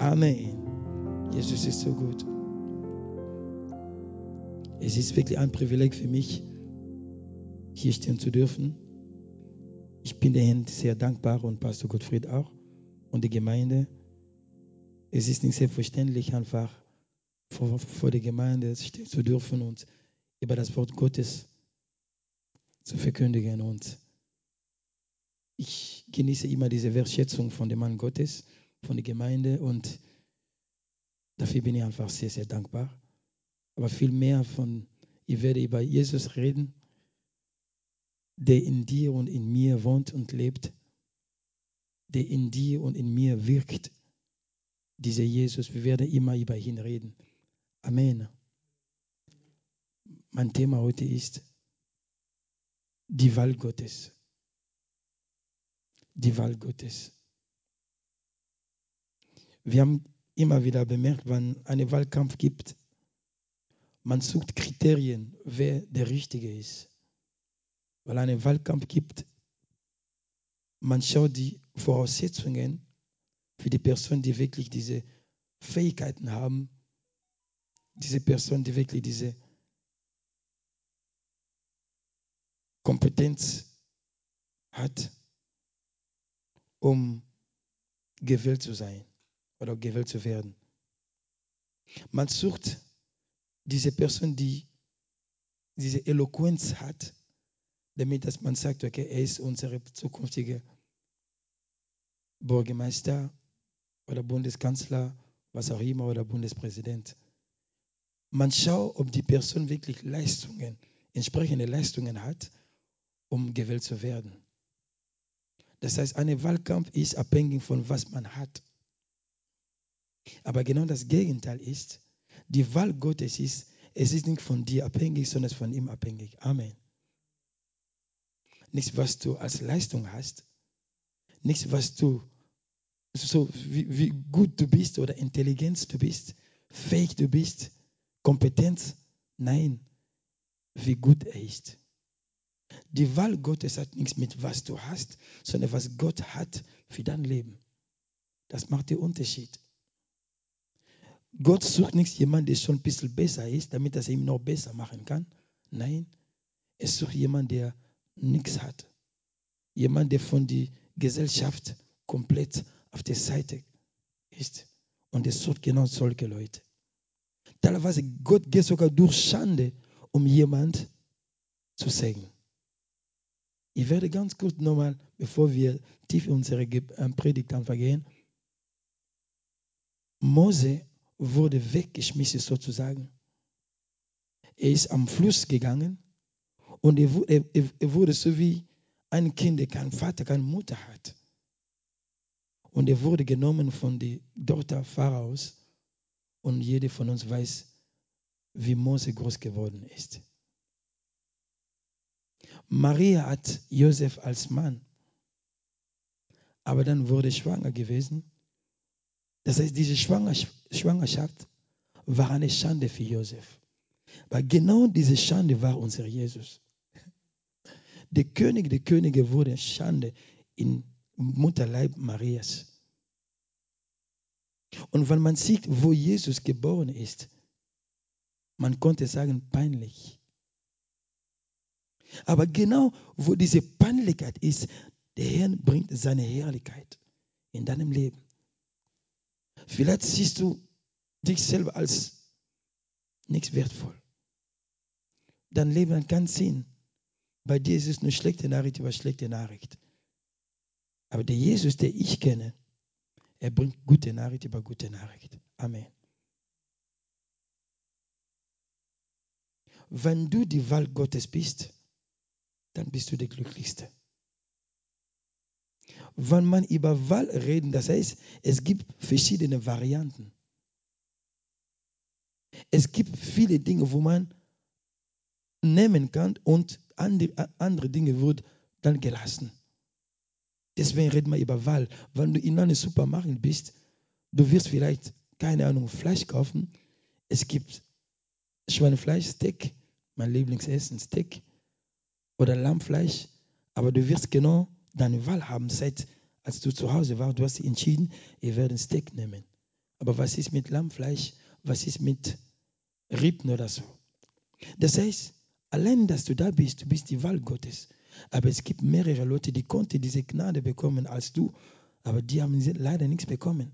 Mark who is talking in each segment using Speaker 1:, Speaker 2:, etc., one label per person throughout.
Speaker 1: Amen. Jesus ist so gut. Es ist wirklich ein Privileg für mich, hier stehen zu dürfen. Ich bin der Herrn sehr dankbar und Pastor Gottfried auch und die Gemeinde. Es ist nicht selbstverständlich, einfach vor, vor der Gemeinde stehen zu dürfen und über das Wort Gottes zu verkündigen. Und ich genieße immer diese Wertschätzung von dem Mann Gottes, von der Gemeinde und dafür bin ich einfach sehr, sehr dankbar. Aber viel mehr von, ich werde über Jesus reden, der in dir und in mir wohnt und lebt, der in dir und in mir wirkt. Dieser Jesus, wir werden immer über ihn reden. Amen. Mein Thema heute ist die Wahl Gottes. Die Wahl Gottes. Wir haben immer wieder bemerkt, wenn es einen Wahlkampf gibt, man sucht Kriterien, wer der Richtige ist. Weil es einen Wahlkampf gibt, man schaut die Voraussetzungen für die Person, die wirklich diese Fähigkeiten haben, diese Person, die wirklich diese Kompetenz hat, um gewählt zu sein oder gewählt zu werden. Man sucht diese Person, die diese Eloquenz hat, damit dass man sagt, okay, er ist unsere zukünftige Bürgermeister oder Bundeskanzler, was auch immer, oder Bundespräsident. Man schaut, ob die Person wirklich Leistungen, entsprechende Leistungen hat, um gewählt zu werden. Das heißt, ein Wahlkampf ist abhängig von was man hat. Aber genau das Gegenteil ist, die Wahl Gottes ist, es ist nicht von dir abhängig, sondern von ihm abhängig. Amen. Nichts, was du als Leistung hast, nichts, was du, so wie, wie gut du bist oder Intelligenz du bist, fähig du bist, Kompetenz, nein, wie gut er ist. Die Wahl Gottes hat nichts mit was du hast, sondern was Gott hat für dein Leben. Das macht den Unterschied. Gott sucht nicht jemanden, der schon ein bisschen besser ist, damit er es ihm noch besser machen kann. Nein, er sucht jemanden, der nichts hat. Jemand, der von der Gesellschaft komplett auf der Seite ist. Und er sucht genau solche Leute. Teilweise Gott geht sogar durch Schande, um jemand zu segnen. Ich werde ganz kurz nochmal, bevor wir tief in unsere ähm, Predigt anfangen, Mose wurde weggeschmissen sozusagen. Er ist am Fluss gegangen und er, wurde so wie ein Kind, der keinen Vater, keine Mutter hat. Und er wurde genommen von der Tochter Pharaos. Und jeder von uns weiß, wie Mose groß geworden ist. Maria hat Josef als Mann, aber dann wurde schwanger gewesen. Das heißt, diese Schwangerschaft war eine Schande für Josef. Weil genau diese Schande war unser Jesus. Der König der Könige wurde Schande im Mutterleib Marias. Und wenn man sieht, wo Jesus geboren ist, man konnte sagen, peinlich. Aber genau wo diese Peinlichkeit ist, der Herr bringt seine Herrlichkeit in deinem Leben. Vielleicht siehst du dich selber als nichts wertvoll. Dein Leben hat keinen Sinn. Bei dir ist es eine schlechte Nachricht über schlechte Nachricht. Aber der Jesus, der ich kenne, er bringt gute Nachricht über gute Nachricht. Amen. Wenn du die Wahl Gottes bist, dann bist du der Glücklichste. Wenn man über Wahl reden, das heißt, es gibt verschiedene Varianten. Es gibt viele Dinge, wo man nehmen kann und andere Dinge wird dann gelassen. Deswegen reden wir über Wahl. Wenn du in einem Supermarkt bist, du wirst vielleicht, keine Ahnung, Fleisch kaufen. Es gibt Schweinefleisch, Steak, mein Lieblingsessen, Steak oder Lammfleisch. Aber du wirst genau deine Wahl haben, seit als du zu Hause warst. Du hast entschieden, ich werde ein Steak nehmen. Aber was ist mit Lammfleisch? Was ist mit Rippen oder so? Das heißt, allein, dass du da bist, du bist die Wahl Gottes. Aber es gibt mehrere Leute, die konnten diese Gnade bekommen als du, aber die haben leider nichts bekommen.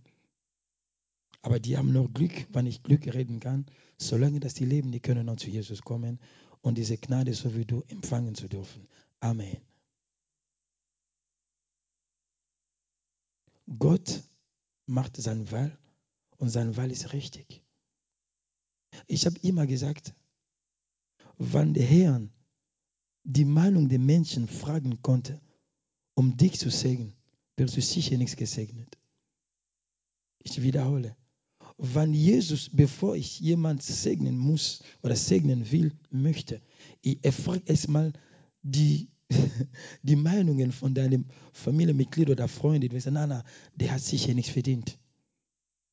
Speaker 1: Aber die haben noch Glück, wenn ich Glück reden kann, solange dass die leben, die können noch zu Jesus kommen und diese Gnade so wie du empfangen zu dürfen. Amen. Gott macht seine Wahl und seine Wahl ist richtig. Ich habe immer gesagt, wann der Herr die Meinung der Menschen fragen konnte, um dich zu segnen, wirst du sicher nichts gesegnet. Ich wiederhole. Wann Jesus, bevor ich jemand segnen muss oder segnen will, möchte, er fragt erstmal die, die Meinungen von deinem Familienmitglied oder Freund. Du sagst, nein, nein, der hat sicher nichts verdient.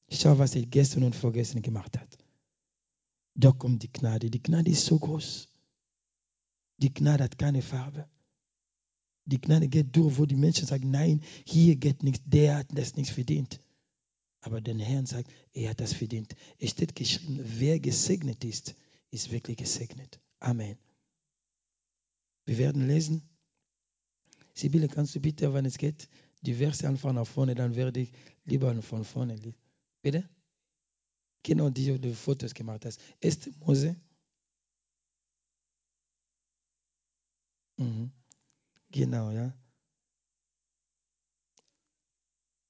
Speaker 1: Schau, was er gestern und vorgestern gemacht hat. Da kommt die Gnade. Die Gnade ist so groß. Die Gnade hat keine Farbe. Die Gnade geht durch, wo die Menschen sagen, nein, hier geht nichts, der hat das nicht verdient. Aber der Herr sagt, er hat das verdient. Es steht geschrieben, wer gesegnet ist, ist wirklich gesegnet. Amen. Wir werden lesen. Sibylle, kannst du bitte, wenn es geht, die Verse einfach nach vorne, dann werde ich lieber von vorne lesen. Bitte? Genau, die du Fotos gemacht hast. 1. Mose. Mhm. Genau, ja.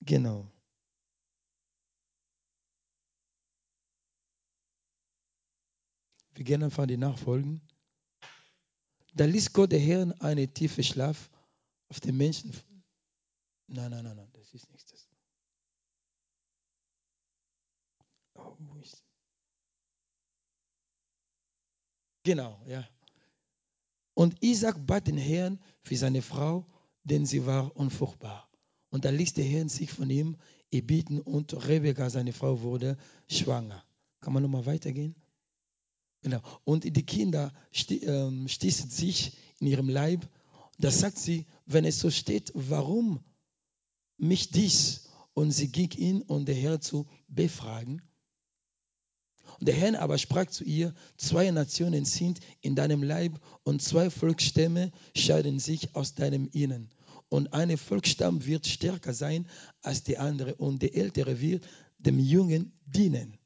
Speaker 1: Genau. Wir gehen einfach die Nachfolgen. Da ließ Gott der Herr eine tiefe Schlaf auf den Menschen. Nein, nein, nein, nein, das ist nichts. Das. Oh, Genau, ja. Und Isaac bat den Herrn für seine Frau, denn sie war unfruchtbar. Und da ließ der Herr sich von ihm erbitten und Rebekka, seine Frau, wurde schwanger. Kann man nochmal weitergehen? Genau. Und die Kinder ähm, stießen sich in ihrem Leib. Da sagt sie, wenn es so steht, warum mich dies? Und sie ging ihn und der Herr zu befragen. Und der Herr aber sprach zu ihr, zwei Nationen sind in deinem Leib und zwei Volksstämme scheiden sich aus deinem Innen. Und eine Volksstamm wird stärker sein als die andere und der Ältere wird dem Jungen dienen.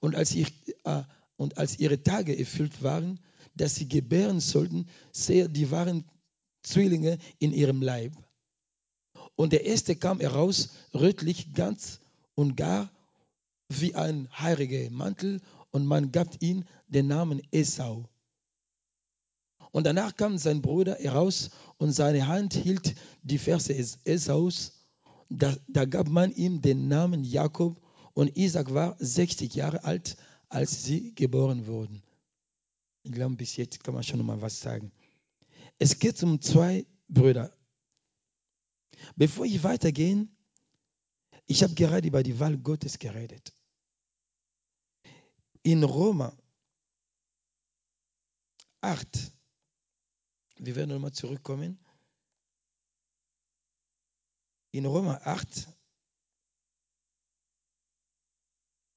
Speaker 1: Und als, ich, äh, und als ihre Tage erfüllt waren, dass sie gebären sollten, sehr, die waren Zwillinge in ihrem Leib. Und der erste kam heraus, rötlich ganz und gar wie ein heiliger Mantel und man gab ihm den Namen Esau. Und danach kam sein Bruder heraus und seine Hand hielt die Verse Esaus. Da, da gab man ihm den Namen Jakob und Isaac war 60 Jahre alt, als sie geboren wurden. Ich glaube, bis jetzt kann man schon mal was sagen. Es geht um zwei Brüder. Bevor ich weitergehe, ich habe gerade über die Wahl Gottes geredet in Roma 8, wir werden nochmal zurückkommen, in Roma 8,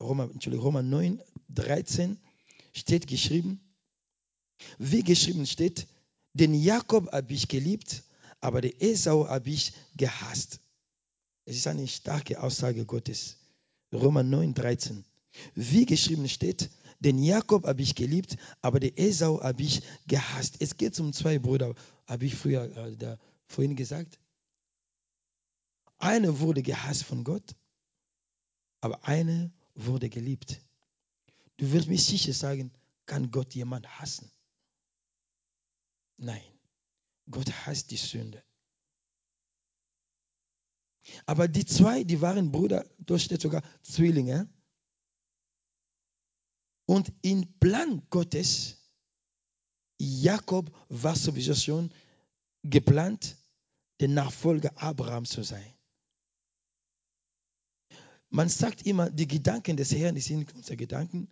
Speaker 1: Roma, Entschuldigung, Roma 9, 13 steht geschrieben, wie geschrieben steht, den Jakob habe ich geliebt, aber den Esau habe ich gehasst. Es ist eine starke Aussage Gottes. Roma 9, 13. Wie geschrieben steht, den Jakob habe ich geliebt, aber den Esau habe ich gehasst. Es geht um zwei Brüder, habe ich früher äh, da, vorhin gesagt. Einer wurde gehasst von Gott, aber einer wurde geliebt. Du wirst mich sicher sagen, kann Gott jemand hassen? Nein, Gott hasst die Sünde. Aber die zwei, die waren Brüder, dort steht sogar Zwillinge. Und im Plan Gottes, Jakob war sowieso schon geplant, der Nachfolger Abrahams zu sein. Man sagt immer, die Gedanken des Herrn sind nicht unsere Gedanken.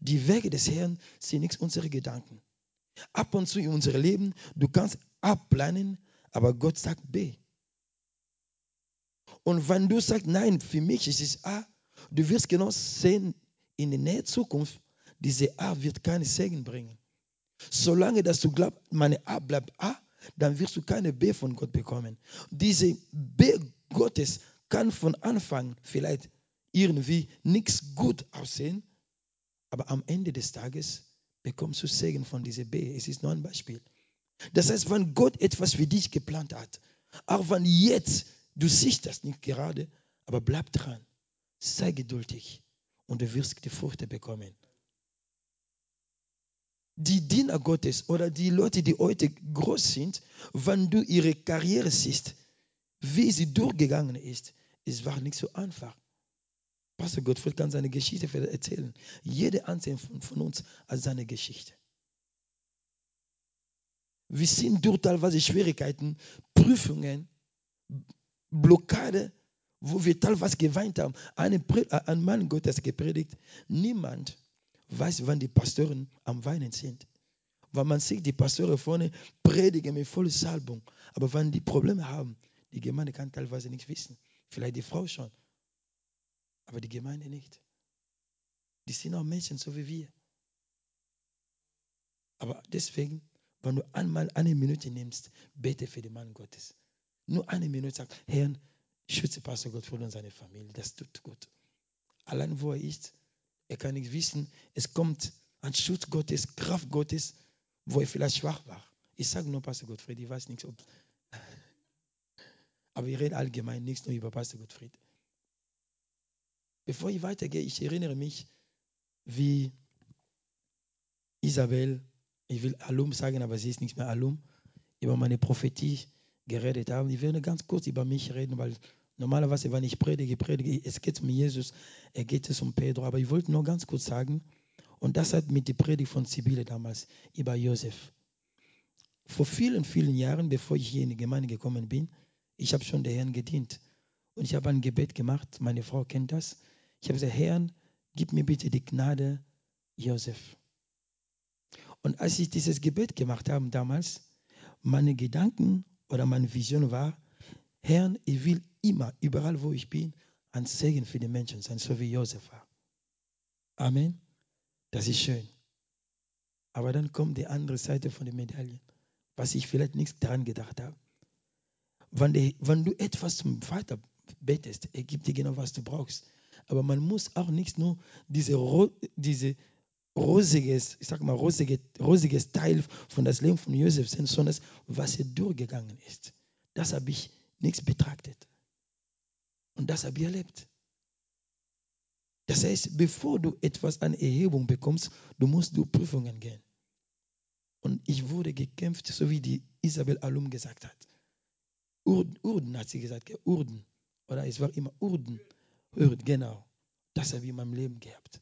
Speaker 1: Die Wege des Herrn sind nicht unsere Gedanken. Ab und zu in unserem Leben, du kannst abplanen, aber Gott sagt B. Und wenn du sagst, nein, für mich ist es A, du wirst genau sehen, in der näheren Zukunft, diese A wird keinen Segen bringen. Solange dass du glaubst, meine A bleibt A, dann wirst du keine B von Gott bekommen. Diese B Gottes kann von Anfang vielleicht irgendwie nichts gut aussehen, aber am Ende des Tages bekommst du Segen von dieser B. Es ist nur ein Beispiel. Das heißt, wenn Gott etwas für dich geplant hat, auch wenn jetzt du siehst das nicht gerade, aber bleib dran, sei geduldig und du wirst die Frucht bekommen. Die Diener Gottes oder die Leute, die heute groß sind, wenn du ihre Karriere siehst, wie sie durchgegangen ist, es war nicht so einfach. Pastor Gottfried kann seine Geschichte erzählen. Jeder einzelne von uns hat seine Geschichte. Wir sind durch teilweise Schwierigkeiten, Prüfungen, Blockade, wo wir teilweise geweint haben. Eine, ein Mann Gottes gepredigt. Niemand weiß, wann die Pastoren am Weinen sind. Weil man sieht, die Pastoren vorne predigen mit voller Salbung. Aber wenn die Probleme haben, die Gemeinde kann teilweise nichts wissen. Vielleicht die Frau schon. Aber die Gemeinde nicht. Die sind auch Menschen, so wie wir. Aber deswegen wenn du einmal eine Minute nimmst, bete für den Mann Gottes. Nur eine Minute sag, Herr, schütze Pastor Gott und seine Familie. Das tut gut. Allein wo er ist, er kann nicht wissen, es kommt ein Schutz Gottes, Kraft Gottes, wo er vielleicht schwach war. Ich sage nur Pastor Gottfried, ich weiß nichts, ob. Aber ich rede allgemein nichts nur über Pastor Gottfried. Bevor ich weitergehe, ich erinnere mich, wie Isabel ich will Alum sagen, aber sie ist nicht mehr Alum, über meine Prophetie geredet haben. Ich werde ganz kurz über mich reden, weil normalerweise, wenn ich predige, predige, es geht um Jesus, es geht es um Pedro, aber ich wollte nur ganz kurz sagen, und das hat mit der Predigt von Sibylle damals über Josef. Vor vielen, vielen Jahren, bevor ich hier in die Gemeinde gekommen bin, ich habe schon der Herrn gedient. Und ich habe ein Gebet gemacht, meine Frau kennt das. Ich habe gesagt, Herrn, gib mir bitte die Gnade, Josef. Und als ich dieses Gebet gemacht habe damals, meine Gedanken oder meine Vision war, Herr, ich will immer, überall wo ich bin, ein Segen für die Menschen sein, so wie Josef war. Amen. Das ist schön. Aber dann kommt die andere Seite von der Medaille, was ich vielleicht nicht daran gedacht habe. Wenn, die, wenn du etwas zum Vater betest, er gibt dir genau, was du brauchst. Aber man muss auch nicht nur diese, diese rosiges, ich sag mal, rosige, rosiges Teil von das Leben von Josef sehen, sondern was er durchgegangen ist. Das habe ich nichts betrachtet. Und das habe ich erlebt. Das heißt, bevor du etwas an Erhebung bekommst, du musst durch Prüfungen gehen. Und ich wurde gekämpft, so wie die Isabel Alum gesagt hat. Urden, Urden hat sie gesagt, Urden. Oder es war immer Urden. Urden, genau. Das habe ich in meinem Leben gehabt.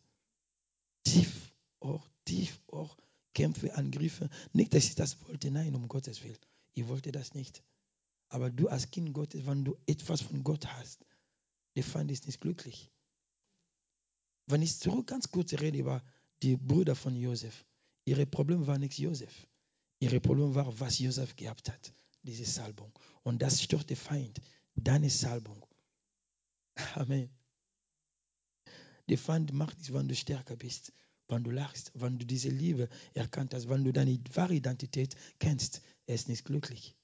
Speaker 1: Tief auch tief, auch Kämpfe, Angriffe. Nicht, dass ich das wollte, nein, um Gottes Willen. Ich wollte das nicht. Aber du als Kind Gottes, wenn du etwas von Gott hast, der Feind ist nicht glücklich. Wenn ich zurück ganz kurz rede über die Brüder von Josef, ihre Problem war nicht Josef. Ihre Problem war, was Josef gehabt hat, diese Salbung. Und das stört der Feind, deine Salbung. Amen. Der Feind macht nichts, wenn du stärker bist wenn du lachst, wenn du diese Liebe erkannt hast, wenn du deine wahre Identität kennst, er ist nicht glücklich.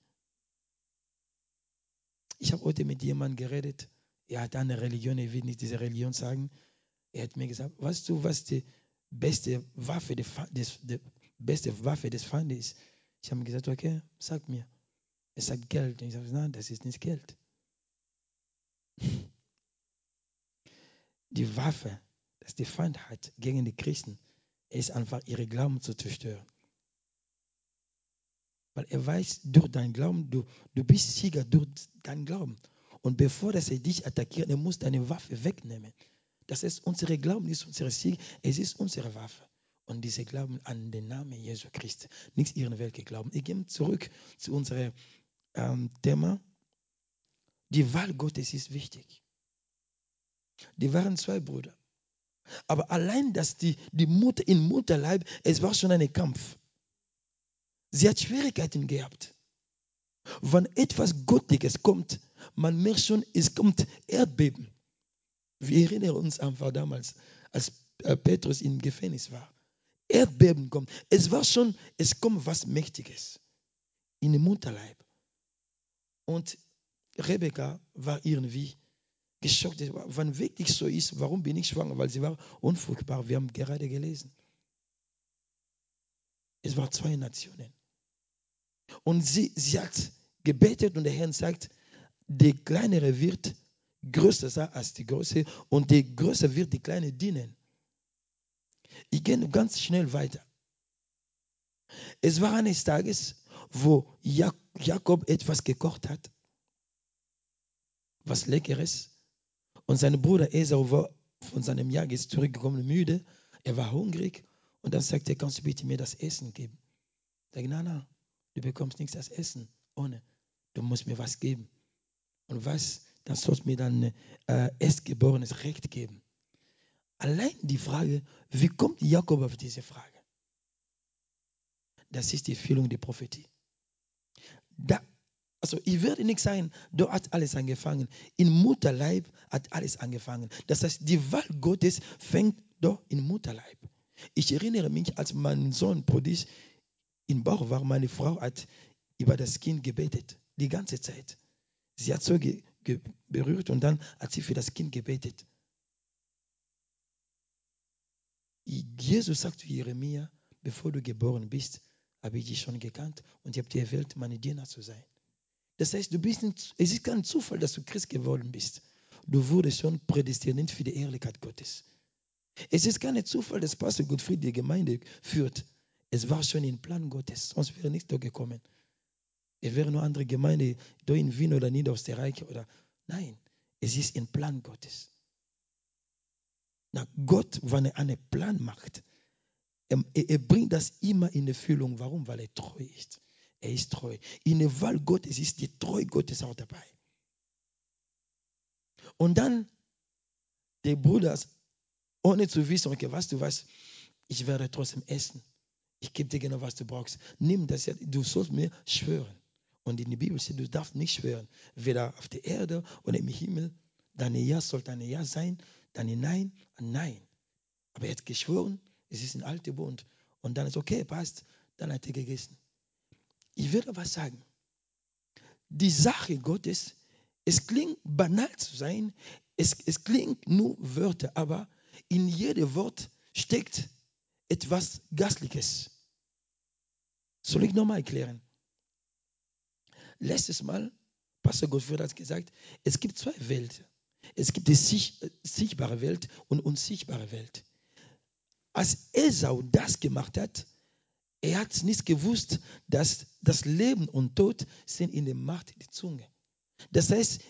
Speaker 1: Ich habe heute mit jemandem geredet, er hat eine Religion, er will nicht diese Religion sagen. Er hat mir gesagt, weißt du, was die beste Waffe des, die beste Waffe des Feindes ist? Ich habe ihm gesagt, okay, sag mir. Er sagt Geld. Und ich sage, nein, das ist nicht Geld. Die Waffe dass die Feind hat gegen die Christen, ist einfach ihre Glauben zu zerstören. Weil er weiß, durch deinen Glauben, du, du bist Sieger durch deinen Glauben. Und bevor dass er dich attackiert, er muss deine Waffe wegnehmen. Das heißt, unsere Glauben ist unsere Sieg, es ist unsere Waffe. Und diese Glauben an den Namen Jesu Christi, nichts ihren Welt glauben. Ich gehe zurück zu unserem ähm, Thema. Die Wahl Gottes ist wichtig. Die waren zwei Brüder. Aber allein, dass die, die Mutter im Mutterleib, es war schon ein Kampf. Sie hat Schwierigkeiten gehabt. Wenn etwas Göttliches kommt, man merkt schon, es kommt Erdbeben. Wir erinnern uns einfach damals, als äh, Petrus im Gefängnis war. Erdbeben kommt. Es war schon, es kommt was Mächtiges in den Mutterleib. Und Rebecca war irgendwie geschockt, wenn wirklich so ist, warum bin ich schwanger? Weil sie war unfruchtbar. Wir haben gerade gelesen. Es waren zwei Nationen. Und sie, sie hat gebetet und der Herr sagt, die kleinere wird größer sein als die große und die größere wird die kleine dienen. Ich gehe ganz schnell weiter. Es war eines Tages, wo Jakob etwas gekocht hat, was Leckeres. Und sein Bruder Esau war von seinem Jagd zurückgekommen, müde. Er war hungrig. Und dann sagte er, kannst du bitte mir das Essen geben? Ich sage, nein, nein, du bekommst nichts als Essen. Ohne. Du musst mir was geben. Und was, dann sollst du mir dann äh, erstgeborenes Recht geben. Allein die Frage, wie kommt Jakob auf diese Frage? Das ist die Erfüllung der Prophetie. Da, also ich werde nicht sagen, dort hat alles angefangen. In Mutterleib hat alles angefangen. Das heißt, die Wahl Gottes fängt doch in Mutterleib. Ich erinnere mich, als mein Sohn Prodis im Bauch war, meine Frau hat über das Kind gebetet, die ganze Zeit. Sie hat so ge, ge, berührt und dann hat sie für das Kind gebetet. Jesus sagt zu Jeremia, bevor du geboren bist, habe ich dich schon gekannt und ich habe dir erwählt, meine Diener zu sein. Das heißt, du bist nicht, es ist kein Zufall, dass du Christ geworden bist. Du wurdest schon prädestiniert für die Ehrlichkeit Gottes. Es ist kein Zufall, dass Pastor Gottfried die Gemeinde führt. Es war schon im Plan Gottes, sonst wäre nichts da gekommen. Es wäre nur andere Gemeinde, da in Wien oder Niederösterreich oder. Nein, es ist im Plan Gottes. Na, Gott, wenn er einen Plan macht, er, er bringt das immer in Erfüllung. Warum? Weil er treu ist. Er ist treu. In der Wahl Gottes ist die Treue Gottes auch dabei. Und dann der Bruder, ohne zu wissen, okay, was du weißt, ich werde trotzdem essen. Ich gebe dir genau, was du brauchst. Nimm das, du sollst mir schwören. Und in der Bibel steht, du darfst nicht schwören, weder auf der Erde oder im Himmel. Deine Ja sollte ein Ja sein, deine Nein ein Nein. Aber er hat geschworen, es ist ein alter Bund. Und dann ist okay, passt. Dann hat er gegessen. Ich würde was sagen. Die Sache Gottes, es klingt banal zu sein, es, es klingt nur Wörter, aber in jedem Wort steckt etwas Gastliches. Soll ich nochmal erklären? Letztes Mal, Pastor Gottfried hat gesagt, es gibt zwei Welten. Es gibt die sichtbare Welt und unsichtbare Welt. Als Esau das gemacht hat, er hat nicht gewusst, dass das Leben und Tod sind in der Macht der Zunge. Das heißt,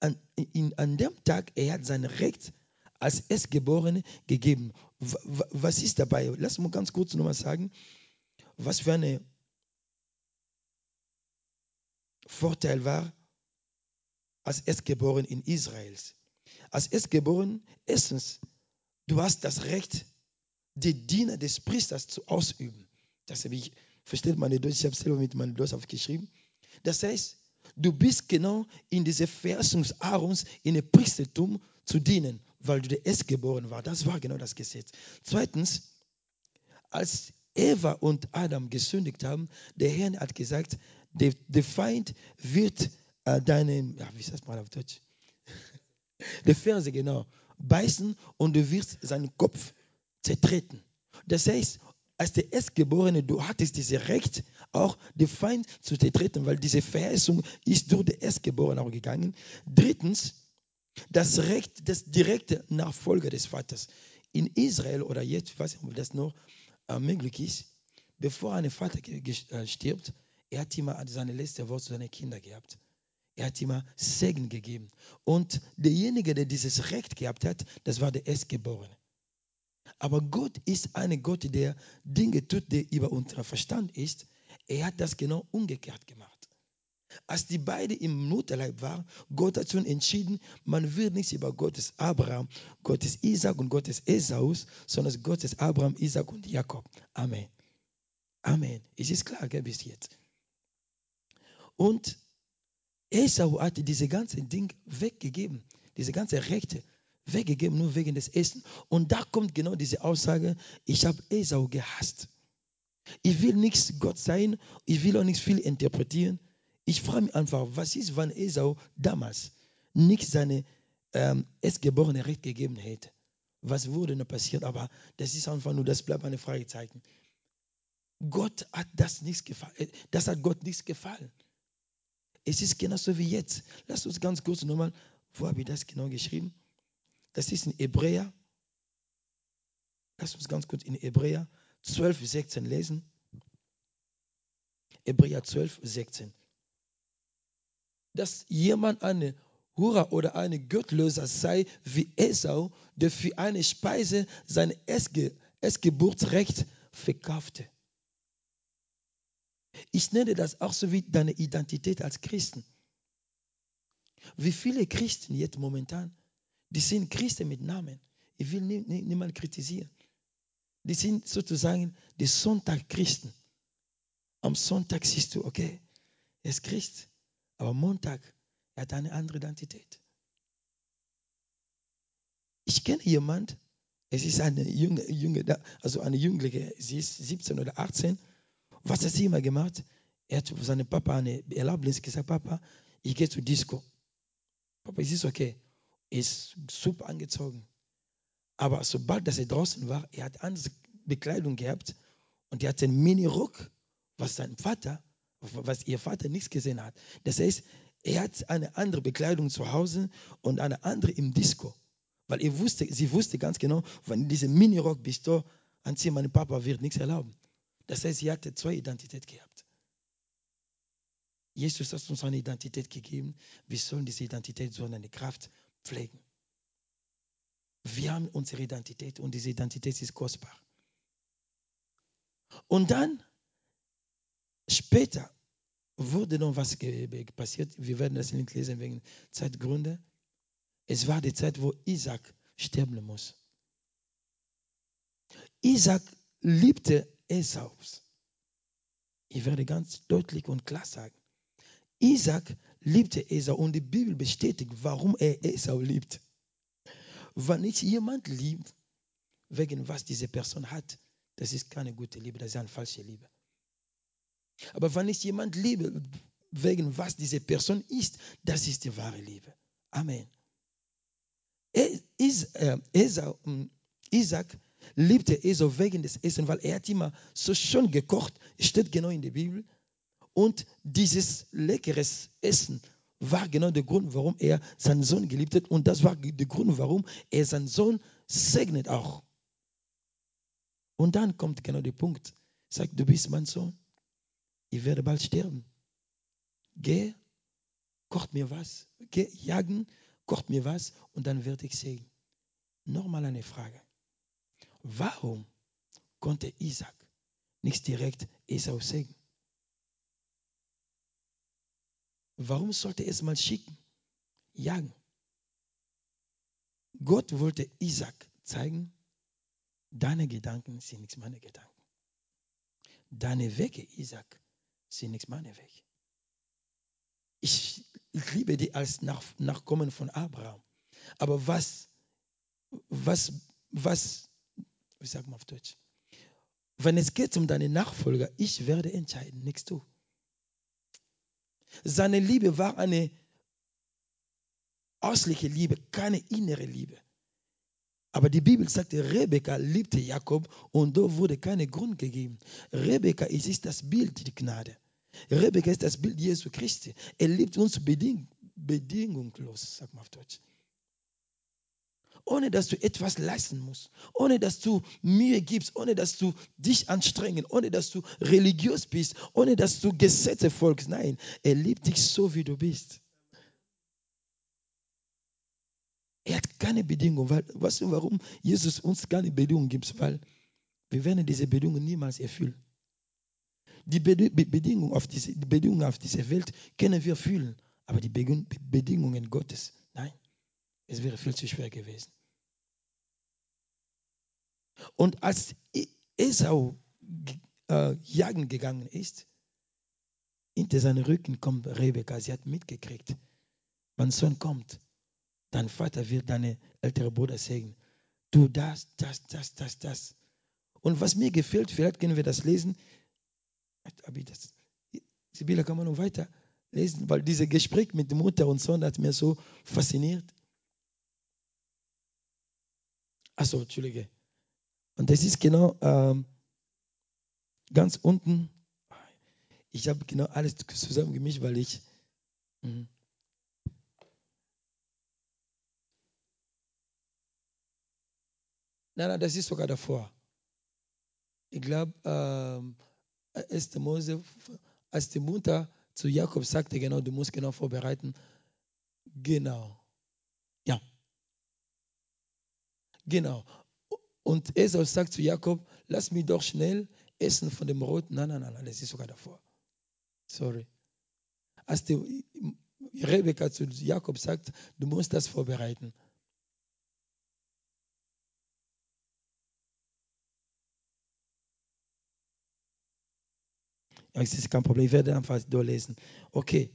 Speaker 1: an, in, an dem Tag, er hat sein Recht als Erstgeborene gegeben. Was ist dabei? Lass mal ganz kurz nochmal sagen, was für ein Vorteil war als Erstgeboren in Israel. Als Erstgeboren, erstens, du hast das Recht, die Diener des Priesters zu ausüben. Das habe ich, versteht meine Deutsch, ich habe selber mit meinem Deutsch aufgeschrieben. Das heißt, du bist genau in diese Verheißung Aarons in dem Priestertum zu dienen, weil du der Erstgeboren war. Das war genau das Gesetz. Zweitens, als Eva und Adam gesündigt haben, der Herr hat gesagt, der, der Feind wird äh, deine, ja, wie das mal auf Deutsch? der Ferse, genau, beißen und du wirst seinen Kopf zertreten. Das heißt, als der Erstgeborene, du hattest dieses Recht, auch den Feind zu zertreten, weil diese Verheißung ist durch den Erstgeborenen auch gegangen. Drittens, das Recht des direkten Nachfolger des Vaters. In Israel oder jetzt, ich weiß nicht, ob das noch äh, möglich ist, bevor ein Vater äh, stirbt, er hat immer seine letzte Wort zu seinen Kindern gehabt. Er hat immer Segen gegeben. Und derjenige, der dieses Recht gehabt hat, das war der Erstgeborene. Aber Gott ist ein Gott, der Dinge tut, die über unseren Verstand ist. Er hat das genau umgekehrt gemacht. Als die beiden im Mutterleib waren, Gott hat schon entschieden, man wird nicht über Gottes Abraham, Gottes Isaac und Gottes Esaus, sondern Gottes Abraham, Isaac und Jakob. Amen. Amen. Es ist klar, gell, bis jetzt. Und Esau hatte diese ganzen Dinge weggegeben, diese ganzen Rechte weggegeben, nur wegen des Essen. Und da kommt genau diese Aussage, ich habe Esau gehasst. Ich will nichts Gott sein, ich will auch nichts viel interpretieren. Ich frage mich einfach, was ist, wenn Esau damals nicht seine ähm, erstgeborene Recht gegeben hätte? Was würde noch passieren? Aber das ist einfach nur, das bleibt eine Fragezeichen. Gott hat das nichts gefallen. Äh, das hat Gott nichts gefallen. Es ist genauso wie jetzt. Lass uns ganz kurz nochmal, wo habe ich das genau geschrieben? Das ist in Hebräer. Lass uns ganz kurz in Hebräer 12, 16 lesen. Hebräer 12, 16. Dass jemand eine Hura oder eine Gottlöser sei wie Esau, der für eine Speise sein Essge Essgeburtsrecht verkaufte. Ich nenne das auch so wie deine Identität als Christen. Wie viele Christen jetzt momentan, die sind Christen mit Namen. Ich will nie, nie, niemand kritisieren. Die sind sozusagen die Sonntagchristen. Am Sonntag siehst du, okay, er ist Christ, aber Montag, er hat eine andere Identität. Ich kenne jemanden, es ist eine junge, junge, also eine Jugendliche, sie ist 17 oder 18. Was hat sie immer gemacht? Er hat für seinen Papa eine Erlaubnis gesagt, Papa, ich gehe zur Disco. Papa, es ist okay. Ist super angezogen. Aber sobald dass er draußen war, er hat andere Bekleidung gehabt und er hat einen Mini-Rock, was sein Vater, was ihr Vater nichts gesehen hat. Das heißt, er hat eine andere Bekleidung zu Hause und eine andere im Disco. Weil er wusste, sie wusste ganz genau, wenn diese Mini-Rock bist du, anziehen, mein Papa wird nichts erlauben. Das heißt, sie hatte zwei Identitäten gehabt. Jesus hat uns eine Identität gegeben. Wir sollen diese Identität so eine Kraft pflegen. Wir haben unsere Identität und diese Identität ist kostbar. Und dann, später, wurde noch was passiert. Wir werden das nicht lesen wegen Zeitgründe. Es war die Zeit, wo Isaac sterben muss. Isaac liebte Esaus. Ich werde ganz deutlich und klar sagen. Isaac liebte Esau und die Bibel bestätigt, warum er Esau liebt. Wenn nicht jemand liebt, wegen was diese Person hat, das ist keine gute Liebe, das ist eine falsche Liebe. Aber wenn nicht jemand liebt, wegen was diese Person ist, das ist die wahre Liebe. Amen. Esau, hm, Isaac liebte Esau wegen des Essen, weil er hat immer so schön gekocht, steht genau in der Bibel. Und dieses leckeres Essen war genau der Grund, warum er seinen Sohn geliebt hat. Und das war der Grund, warum er seinen Sohn segnet auch. Und dann kommt genau der Punkt. Sagt, du bist mein Sohn. Ich werde bald sterben. Geh, kocht mir was. Geh jagen, kocht mir was und dann werde ich sehen. Nochmal eine Frage. Warum konnte Isaac nicht direkt Esau segnen? Warum sollte es mal schicken? Jagen. Gott wollte Isaac zeigen, deine Gedanken sind nichts meine Gedanken. Deine Wege, Isaac, sind nichts meine Wege. Ich, ich liebe dich als Nach Nachkommen von Abraham. Aber was, was, was, wie sagt man auf Deutsch? Wenn es geht um deine Nachfolger, ich werde entscheiden, nichts du. Seine Liebe war eine äußerliche Liebe, keine innere Liebe. Aber die Bibel sagte, Rebekka liebte Jakob und da wurde keine Grund gegeben. Rebekka ist das Bild der Gnade. Rebekka ist das Bild Jesu Christi. Er liebt uns beding bedingungslos, sag mal auf Deutsch. Ohne dass du etwas leisten musst, ohne dass du Mühe gibst, ohne dass du dich anstrengst, ohne dass du religiös bist, ohne dass du Gesetze folgst. Nein, er liebt dich so, wie du bist. Er hat keine Bedingungen. Weil, weißt du, warum Jesus uns keine Bedingungen gibt? Weil wir werden diese Bedingungen niemals erfüllen. Die Bedingungen auf diese, die Bedingungen auf dieser Welt können wir fühlen, aber die Bedingungen Gottes, es wäre viel zu schwer gewesen. Und als Esau äh, jagen gegangen ist, hinter seinem Rücken kommt Rebecca. Sie hat mitgekriegt, mein Sohn kommt. Dein Vater wird deine ältere Bruder segnen. Du das, das, das, das, das. Und was mir gefällt, vielleicht können wir das lesen. Sibylle, kann man noch weiter lesen, weil dieses Gespräch mit Mutter und Sohn hat mir so fasziniert. Achso, Entschuldige. Und das ist genau ähm, ganz unten. Ich habe genau alles zusammengemischt, weil ich. Mh. Nein, nein, das ist sogar davor. Ich glaube, ähm, 1. Mose, als die Mutter zu Jakob sagte, genau, du musst genau vorbereiten. Genau. Ja. Genau. Und Esau sagt zu Jakob, lass mich doch schnell essen von dem Roten. Nein, nein, nein, das ist sogar davor. Sorry. Als die Rebecca zu Jakob sagt, du musst das vorbereiten. Es ist kein Problem, ich werde einfach durchlesen. Okay.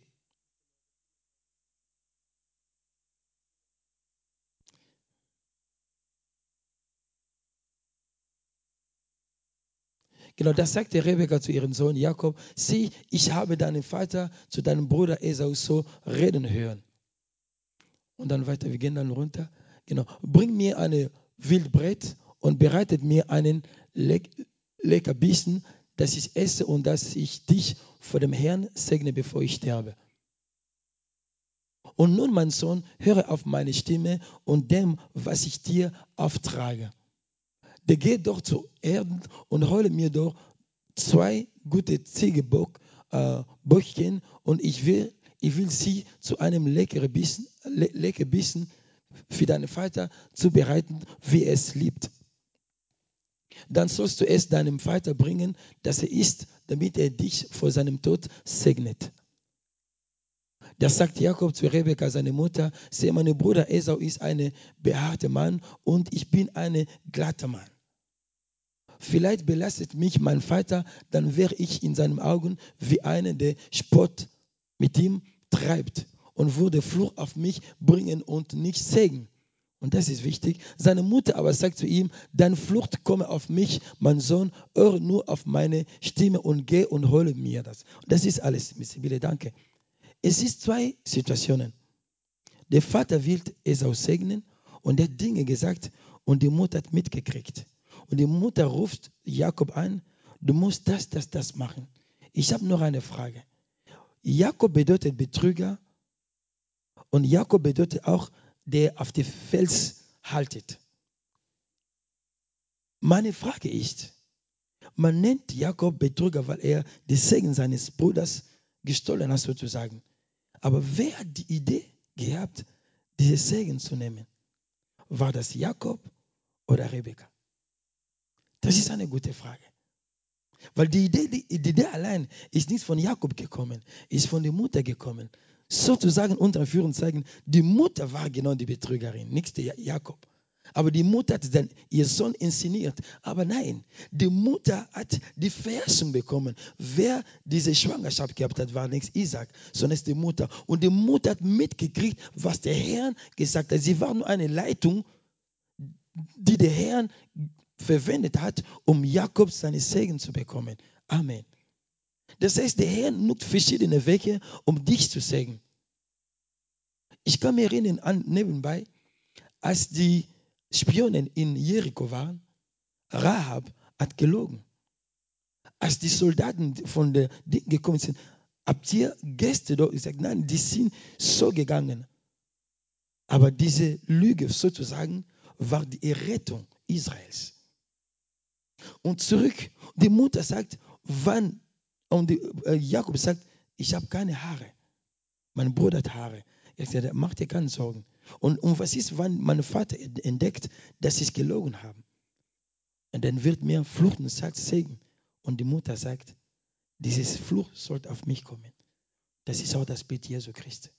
Speaker 1: Genau, das sagte Rebekka zu ihrem Sohn Jakob. Sieh, ich habe deinen Vater zu deinem Bruder Esau so reden hören. Und dann weiter, wir gehen dann runter. Genau, bring mir eine Wildbrett und bereitet mir einen Leck, Leckerbissen, dass ich esse und dass ich dich vor dem Herrn segne, bevor ich sterbe. Und nun, mein Sohn, höre auf meine Stimme und dem, was ich dir auftrage. Der geht doch zu Erden und hole mir doch zwei gute Ziegeböckchen äh, und ich will, ich will sie zu einem leckeren Bissen, le lecker Bissen für deinen Vater zubereiten, wie er es liebt. Dann sollst du es deinem Vater bringen, dass er isst, damit er dich vor seinem Tod segnet. Da sagt Jakob zu Rebekka, seine Mutter, sehe, mein Bruder Esau ist ein behaarter Mann und ich bin ein glatter Mann. Vielleicht belastet mich mein Vater, dann wäre ich in seinen Augen wie einer, der Spott mit ihm treibt und würde Fluch auf mich bringen und nicht Segen. Und das ist wichtig. Seine Mutter aber sagt zu ihm, deine Flucht komme auf mich, mein Sohn, höre nur auf meine Stimme und geh und hole mir das. Und das ist alles, Miss Sibylle, danke. Es ist zwei Situationen. Der Vater will Esau segnen und er hat Dinge gesagt und die Mutter hat mitgekriegt. Und die Mutter ruft Jakob an, du musst das, das, das machen. Ich habe noch eine Frage. Jakob bedeutet Betrüger und Jakob bedeutet auch, der auf den Fels haltet. Meine Frage ist, man nennt Jakob Betrüger, weil er den Segen seines Bruders gestohlen hat sozusagen. Aber wer hat die Idee gehabt, diese Segen zu nehmen? War das Jakob oder Rebekka? Das ist eine gute Frage. Weil die Idee, die, die Idee allein ist nicht von Jakob gekommen, ist von der Mutter gekommen. Sozusagen unter Führungszeichen, die Mutter war genau die Betrügerin, nicht Jakob. Aber die Mutter hat dann ihr Sohn inszeniert. Aber nein, die Mutter hat die Verheißung bekommen. Wer diese Schwangerschaft gehabt hat, war nicht Isaac, sondern ist die Mutter. Und die Mutter hat mitgekriegt, was der Herr gesagt hat. Sie war nur eine Leitung, die der Herr verwendet hat, um Jakob seine Segen zu bekommen. Amen. Das heißt, der Herr nutzt verschiedene Wege, um dich zu segnen. Ich kann mich erinnern an nebenbei, als die Spionen in Jericho waren, Rahab hat gelogen. Als die Soldaten von der Ding gekommen sind, habt ihr Gäste dort gesagt, nein, die sind so gegangen. Aber diese Lüge sozusagen war die Errettung Israels. Und zurück, die Mutter sagt, wann, und die, äh, Jakob sagt, ich habe keine Haare. Mein Bruder hat Haare. Er sagt, mach dir keine Sorgen. Und, und was ist, wenn mein Vater entdeckt, dass es gelogen haben? Und dann wird mir Flucht und sagt Segen. Und die Mutter sagt, dieses Fluch sollte auf mich kommen. Das ist auch das Bild Jesu Christi.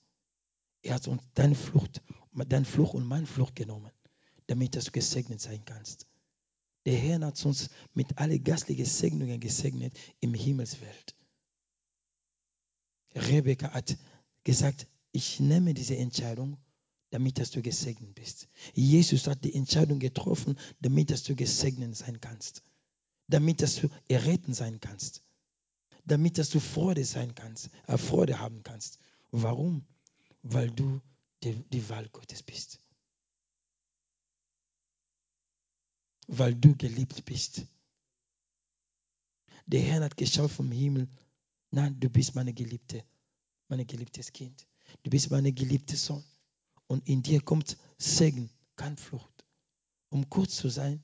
Speaker 1: Er hat uns deine Flucht, dein Fluch und mein Fluch genommen, damit du gesegnet sein kannst. Der Herr hat uns mit allen gastlichen Segnungen gesegnet im Himmelswelt. Rebecca hat gesagt, ich nehme diese Entscheidung, damit dass du gesegnet bist. Jesus hat die Entscheidung getroffen, damit dass du gesegnet sein kannst. Damit dass du errettet sein kannst. Damit dass du Freude sein kannst, äh, Freude haben kannst. Warum? Weil du die, die Wahl Gottes bist. Weil du geliebt bist. Der Herr hat geschaut vom Himmel, nein, du bist meine Geliebte, mein geliebtes Kind. Du bist meine geliebte Sohn. Und in dir kommt Segen, keine Flucht. Um kurz zu sein,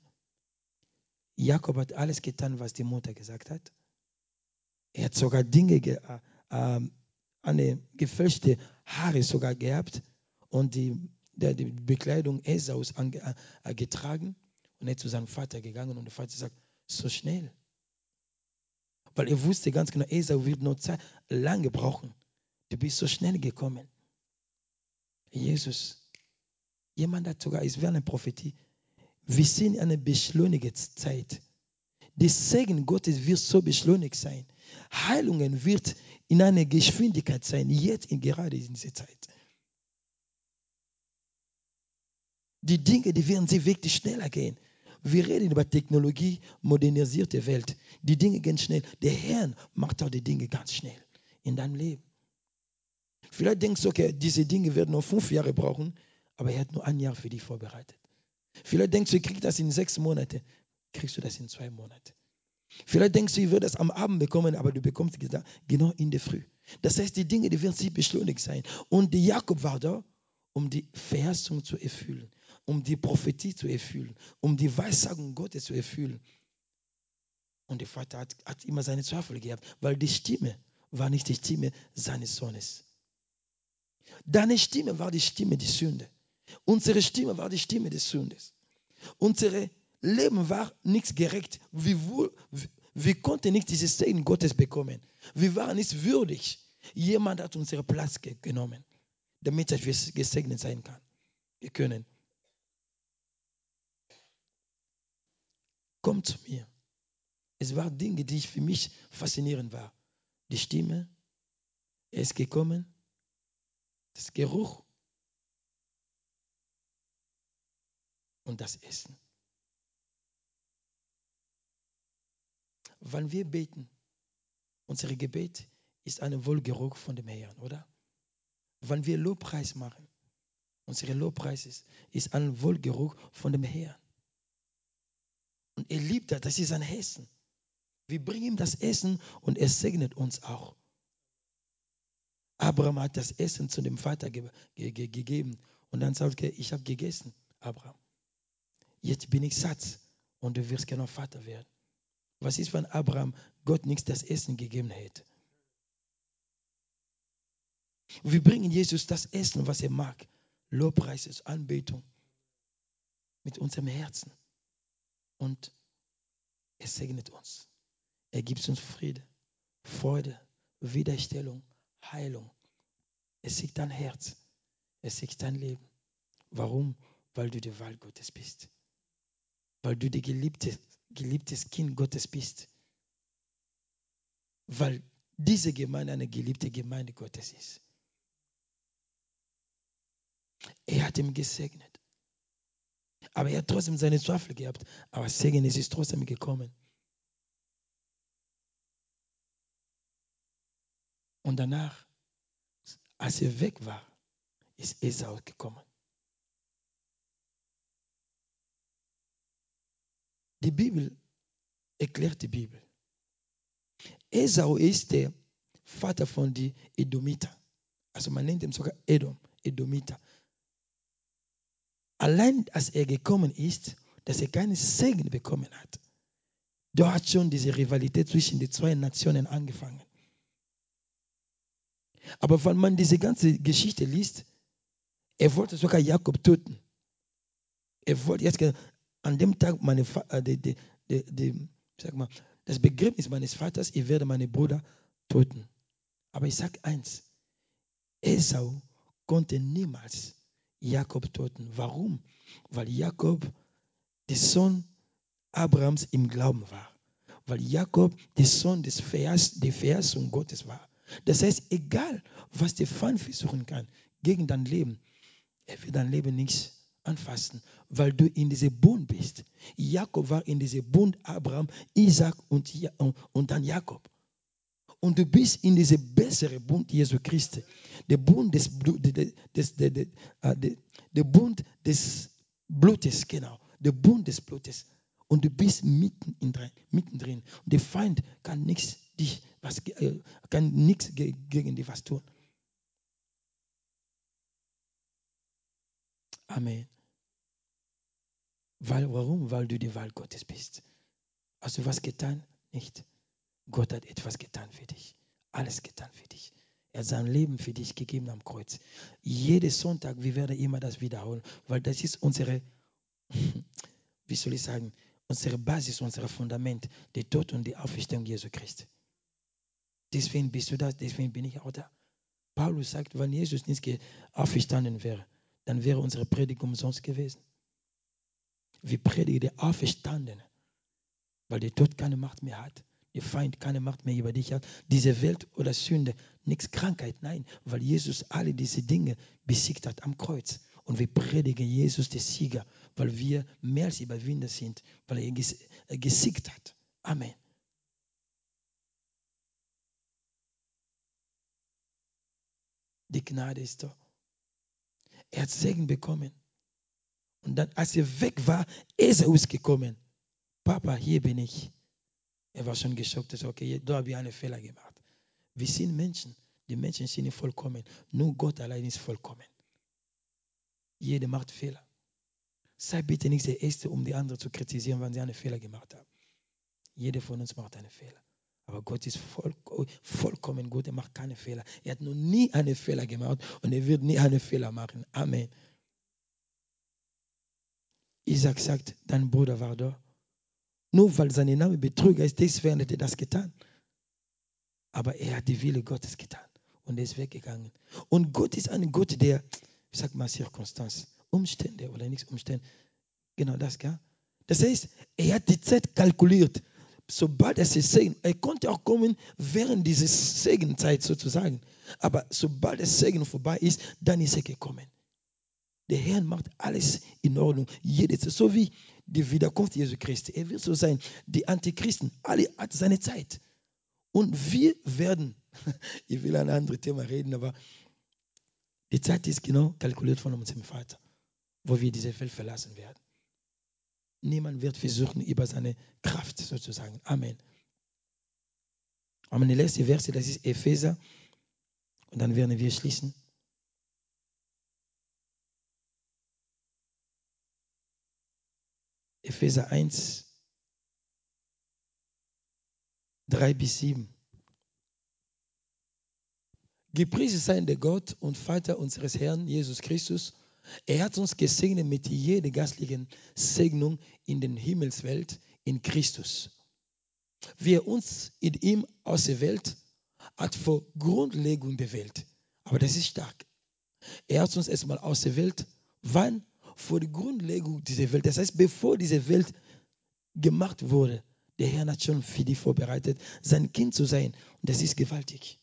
Speaker 1: Jakob hat alles getan, was die Mutter gesagt hat. Er hat sogar Dinge, äh, äh, eine gefälschte Haare sogar gehabt und die, der, die Bekleidung Esaus ange, äh, getragen. Und er ist zu seinem Vater gegangen und der Vater sagt, so schnell. Weil er wusste ganz genau, Esau wird noch Zeit, lange brauchen. Du bist so schnell gekommen. Jesus, jemand hat sogar, es wäre eine Prophetie. Wir sind in einer beschleunigten Zeit. Der Segen Gottes wird so beschleunigt sein. Heilungen wird in einer Geschwindigkeit sein, jetzt in, gerade in dieser Zeit. Die Dinge, die werden sie wirklich schneller gehen. Wir reden über Technologie, modernisierte Welt. Die Dinge gehen schnell. Der Herr macht auch die Dinge ganz schnell in deinem Leben. Vielleicht denkst du, okay, diese Dinge werden noch fünf Jahre brauchen, aber er hat nur ein Jahr für dich vorbereitet. Vielleicht denkst du, ich krieg das in sechs Monaten, kriegst du das in zwei Monaten. Vielleicht denkst du, ich würde das am Abend bekommen, aber du bekommst es genau in der Früh. Das heißt, die Dinge, die werden sich beschleunigt sein. Und Jakob war da, um die Verheißung zu erfüllen, um die Prophetie zu erfüllen, um die Weissagung Gottes zu erfüllen. Und der Vater hat, hat immer seine Zweifel gehabt, weil die Stimme war nicht die Stimme seines Sohnes. Deine Stimme war die Stimme der Sünde. Unsere Stimme war die Stimme des Sündes. Unsere Leben war nicht gerecht. Wir, wir konnten nicht dieses Segen Gottes bekommen. Wir waren nicht würdig. Jemand hat unseren Platz genommen, damit wir gesegnet sein kann. Können. Komm zu mir. Es waren Dinge, die für mich faszinierend waren. Die Stimme, er ist gekommen, das Geruch und das Essen. Wenn wir beten, unser Gebet ist ein Wohlgeruch von dem Herrn, oder? Wenn wir Lobpreis machen, unser Lobpreis ist, ist ein Wohlgeruch von dem Herrn. Er liebt das, das ist ein Essen. Wir bringen ihm das Essen und er segnet uns auch. Abraham hat das Essen zu dem Vater ge ge ge gegeben und dann sagt er, ich habe gegessen, Abraham. Jetzt bin ich satt und du wirst genau Vater werden. Was ist, wenn Abraham Gott nichts das Essen gegeben hätte? Wir bringen Jesus das Essen, was er mag. Lobpreis, Anbetung mit unserem Herzen. Und er segnet uns. Er gibt uns Friede, Freude, Wiederstellung, Heilung. Es sieht dein Herz. Es sieht dein Leben. Warum? Weil du die Wahl Gottes bist. Weil du die geliebte geliebtes Kind Gottes bist. Weil diese Gemeinde eine geliebte Gemeinde Gottes ist. Er hat ihm gesegnet. Aber er hat trotzdem seine Zweifel gehabt. Aber Segen ist, ist trotzdem gekommen. Und danach, als er weg war, ist Esau gekommen. Die Bibel erklärt die Bibel. Esau ist der Vater von den Edomiter. Also man nennt ihn sogar Edom, Edomiter. Allein als er gekommen ist, dass er keinen Segen bekommen hat, da hat schon diese Rivalität zwischen den zwei Nationen angefangen. Aber wenn man diese ganze Geschichte liest, er wollte sogar Jakob töten. Er wollte jetzt an dem Tag meine, äh, die, die, die, sag mal, das Begräbnis meines Vaters, ich werde meine Brüder töten. Aber ich sage eins, Esau konnte niemals Jakob töten. Warum? Weil Jakob der Sohn Abrahams im Glauben war. Weil Jakob der Sohn des Vers, der Verheißung Gottes war. Das heißt, egal, was der Feind versuchen kann gegen dein Leben, er wird dein Leben nicht anfassen, weil du in diesem Bund bist. Jakob war in diesem Bund Abraham, Isaac und, und dann Jakob. Und du bist in diesem besseren Bund Jesu Christi. Der Bund des, des, des, des, der Bund des Blutes, genau. Der Bund des Blutes. Und du bist mittendrin. mittendrin. Und der Feind kann nichts dich was, äh, kann nichts gegen dich was tun. Amen. Weil, warum? Weil du die Wahl Gottes bist. Hast du was getan? Nicht. Gott hat etwas getan für dich. Alles getan für dich. Er hat sein Leben für dich gegeben am Kreuz. Jeden Sonntag, wir werden immer das wiederholen, weil das ist unsere, wie soll ich sagen, unsere Basis, unser Fundament, der Tod und die Auferstehung Jesu Christi. Deswegen bist du da, deswegen bin ich auch da. Paulus sagt, wenn Jesus nicht auferstanden wäre, dann wäre unsere Predigt umsonst gewesen. Wir predigen der Auferstandene, weil der Tod keine Macht mehr hat. Der Feind keine Macht mehr über dich hat. Diese Welt oder Sünde, nichts Krankheit, nein, weil Jesus alle diese Dinge besiegt hat am Kreuz. Und wir predigen Jesus, der Sieger, weil wir mehr als Überwinder sind, weil er gesiegt hat. Amen. Die Gnade ist da. Er hat Segen bekommen. Und dann, als er weg war, ist er ausgekommen. Papa, hier bin ich. Er war schon geschockt. Er sagte, okay, da habe ich einen Fehler gemacht. Wir sind Menschen. Die Menschen sind nicht vollkommen. Nur Gott allein ist vollkommen. Jeder macht Fehler. Sei bitte nicht der Erste, um die anderen zu kritisieren, wenn sie einen Fehler gemacht haben. Jeder von uns macht einen Fehler. Aber Gott ist voll, vollkommen gut, er macht keine Fehler. Er hat noch nie einen Fehler gemacht und er wird nie einen Fehler machen. Amen. Isaac sagt, dein Bruder war da. Nur weil sein Name Betrüger ist, deswegen hat er das getan. Aber er hat die Wille Gottes getan und er ist weggegangen. Und Gott ist ein Gott, der, ich sag mal, Circumstanz, Umstände oder nichts Umstände. Genau das, gell? Das heißt, er hat die Zeit kalkuliert sobald es ist Segen, er konnte auch kommen während dieser Segenzeit sozusagen. Aber sobald das Segen vorbei ist, dann ist er gekommen. Der Herr macht alles in Ordnung. Jedes, so wie die Wiederkunft Jesu Christi. Er wird so sein. Die Antichristen, alle hat seine Zeit. Und wir werden, ich will ein anderes Thema reden, aber die Zeit ist genau kalkuliert von unserem Vater, wo wir diese Welt verlassen werden. Niemand wird versuchen, über seine Kraft sozusagen. Amen. Aber die letzte Verse, das ist Epheser. Und dann werden wir schließen. Epheser 1, 3 bis 7. Gepriesen sei der Gott und Vater unseres Herrn Jesus Christus er hat uns gesegnet mit jeder geistlichen Segnung in den Himmelswelt in Christus. Wie er uns in ihm aus der Welt hat vor Grundlegung der Welt. Aber das ist stark. Er hat uns erstmal aus der Welt, wann? Vor der Grundlegung dieser Welt. Das heißt, bevor diese Welt gemacht wurde, der Herr hat schon für die vorbereitet, sein Kind zu sein. Und das ist gewaltig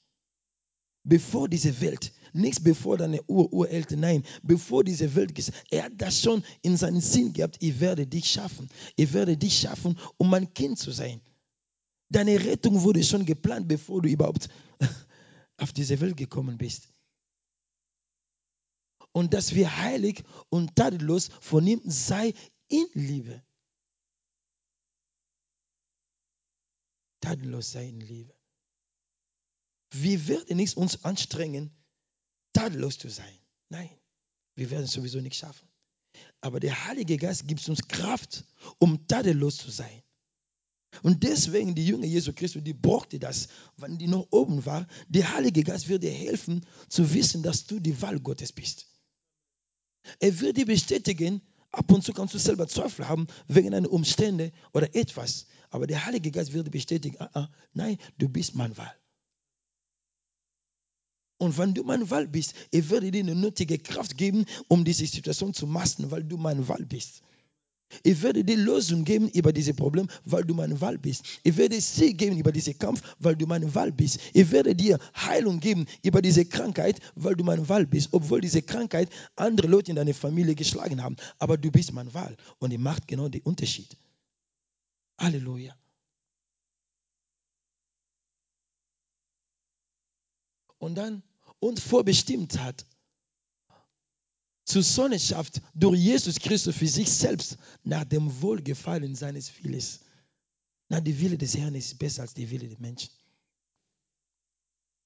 Speaker 1: bevor diese Welt, nichts bevor deine Ur-Ureltern, nein, bevor diese Welt ist. Er hat das schon in seinen Sinn gehabt, ich werde dich schaffen. Ich werde dich schaffen, um mein Kind zu sein. Deine Rettung wurde schon geplant, bevor du überhaupt auf diese Welt gekommen bist. Und dass wir heilig und tadellos von ihm sei in Liebe. Tadellos sei in Liebe. Wir werden nicht uns anstrengen, tadellos zu sein. Nein, wir werden es sowieso nicht schaffen. Aber der Heilige Geist gibt uns Kraft, um tadellos zu sein. Und deswegen die Jünger Jesu Christus, die brauchte das, wenn die noch oben war. Der Heilige Geist wird dir helfen, zu wissen, dass du die Wahl Gottes bist. Er wird dir bestätigen, ab und zu kannst du selber Zweifel haben wegen einer Umstände oder etwas. Aber der Heilige Geist wird dir bestätigen, ah, ah, nein, du bist mein Wahl. Und wenn du mein Wahl bist, ich werde dir eine nötige Kraft geben, um diese Situation zu mastern, weil du mein Wahl bist. Ich werde dir Lösung geben über dieses Problem, weil du meine Wahl bist. Ich werde Sieg geben über diesen Kampf, weil du meine Wahl bist. Ich werde dir Heilung geben über diese Krankheit, weil du meine Wahl bist. Obwohl diese Krankheit andere Leute in deiner Familie geschlagen haben. Aber du bist meine Wahl. Und die macht genau den Unterschied. Halleluja. Und dann uns vorbestimmt hat, zur Sonnenschaft durch Jesus Christus für sich selbst nach dem Wohlgefallen seines Willens. Na, die Wille des Herrn ist besser als die Wille der Menschen.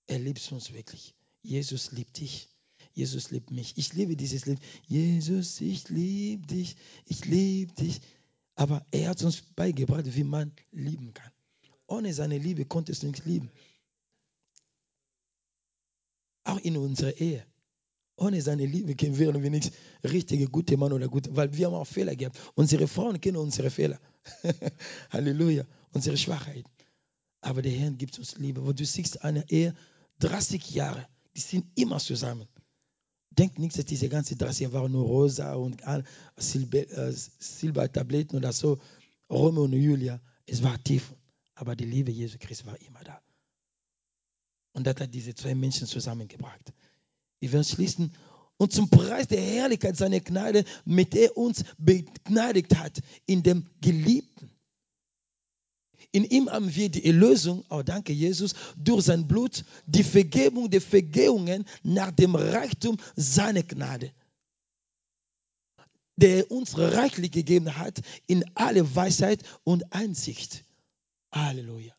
Speaker 1: Er liebt uns wirklich. Jesus liebt dich. Jesus liebt mich. Ich liebe dieses Lied. Jesus, ich liebe dich. Ich liebe dich. Aber er hat uns beigebracht, wie man lieben kann. Ohne seine Liebe konntest du nicht lieben. Auch in unserer Ehe. Ohne seine Liebe wären wir nicht richtige, gute Mann oder gute, weil wir haben auch Fehler gehabt. Unsere Frauen kennen unsere Fehler. Halleluja. Unsere Schwachheit. Aber der Herr gibt uns Liebe. Wo du siehst, eine Ehe, 30 Jahre, die sind immer zusammen. Denk nicht, dass diese ganze 30 Jahre waren nur rosa und äh, Silbertabletten oder so. Romeo und Julia, es war tief. Aber die Liebe Jesu Christi war immer da. Und das hat diese zwei Menschen zusammengebracht. Wir werden schließen. Und zum Preis der Herrlichkeit seiner Gnade, mit der er uns begnadigt hat, in dem Geliebten. In ihm haben wir die Erlösung, oh danke Jesus, durch sein Blut, die Vergebung der Vergehungen nach dem Reichtum seiner Gnade, der er uns reichlich gegeben hat in alle Weisheit und Einsicht. Halleluja.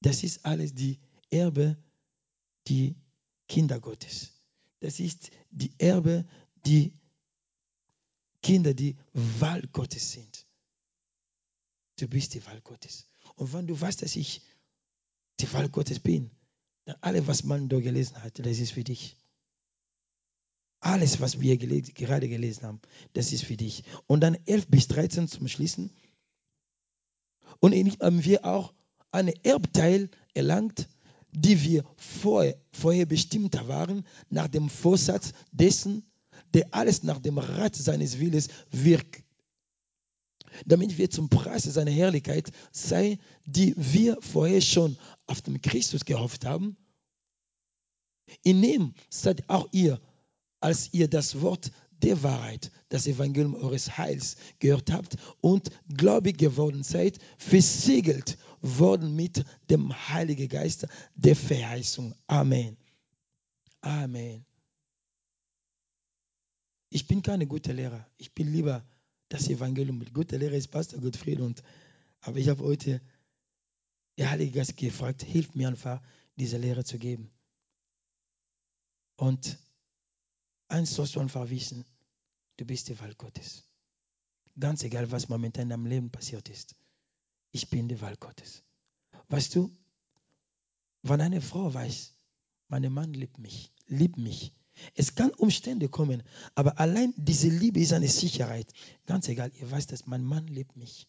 Speaker 1: Das ist alles die Erbe die Kinder Gottes. Das ist die Erbe, die Kinder, die Wahl Gottes sind. Du bist die Wahl Gottes. Und wenn du weißt, dass ich die Wahl Gottes bin, dann alles, was man da gelesen hat, das ist für dich. Alles, was wir gerade gelesen haben, das ist für dich. Und dann 11 bis 13 zum Schließen. Und haben wir auch einen Erbteil erlangt, die wir vorher, vorher bestimmt waren, nach dem Vorsatz dessen, der alles nach dem Rat seines Willens wirkt, damit wir zum Preis seiner Herrlichkeit sei, die wir vorher schon auf den Christus gehofft haben. In ihm seid auch ihr, als ihr das Wort der Wahrheit, das Evangelium eures Heils gehört habt und gläubig geworden seid, versiegelt worden mit dem Heiligen Geist der Verheißung. Amen. Amen. Ich bin keine gute Lehrer. Ich bin lieber das Evangelium. Mit guter Lehrer ist Pastor Gottfried. Und, aber ich habe heute der Heilige Geist gefragt, hilf mir einfach, diese Lehre zu geben. Und eins sollst du einfach wissen, du bist die Wahl Gottes. Ganz egal, was momentan in deinem Leben passiert ist. Ich bin die Wahl Gottes. Weißt du, wenn eine Frau weiß, mein Mann liebt mich, liebt mich, es kann Umstände kommen, aber allein diese Liebe ist eine Sicherheit. Ganz egal, ihr weißt, dass mein Mann liebt mich.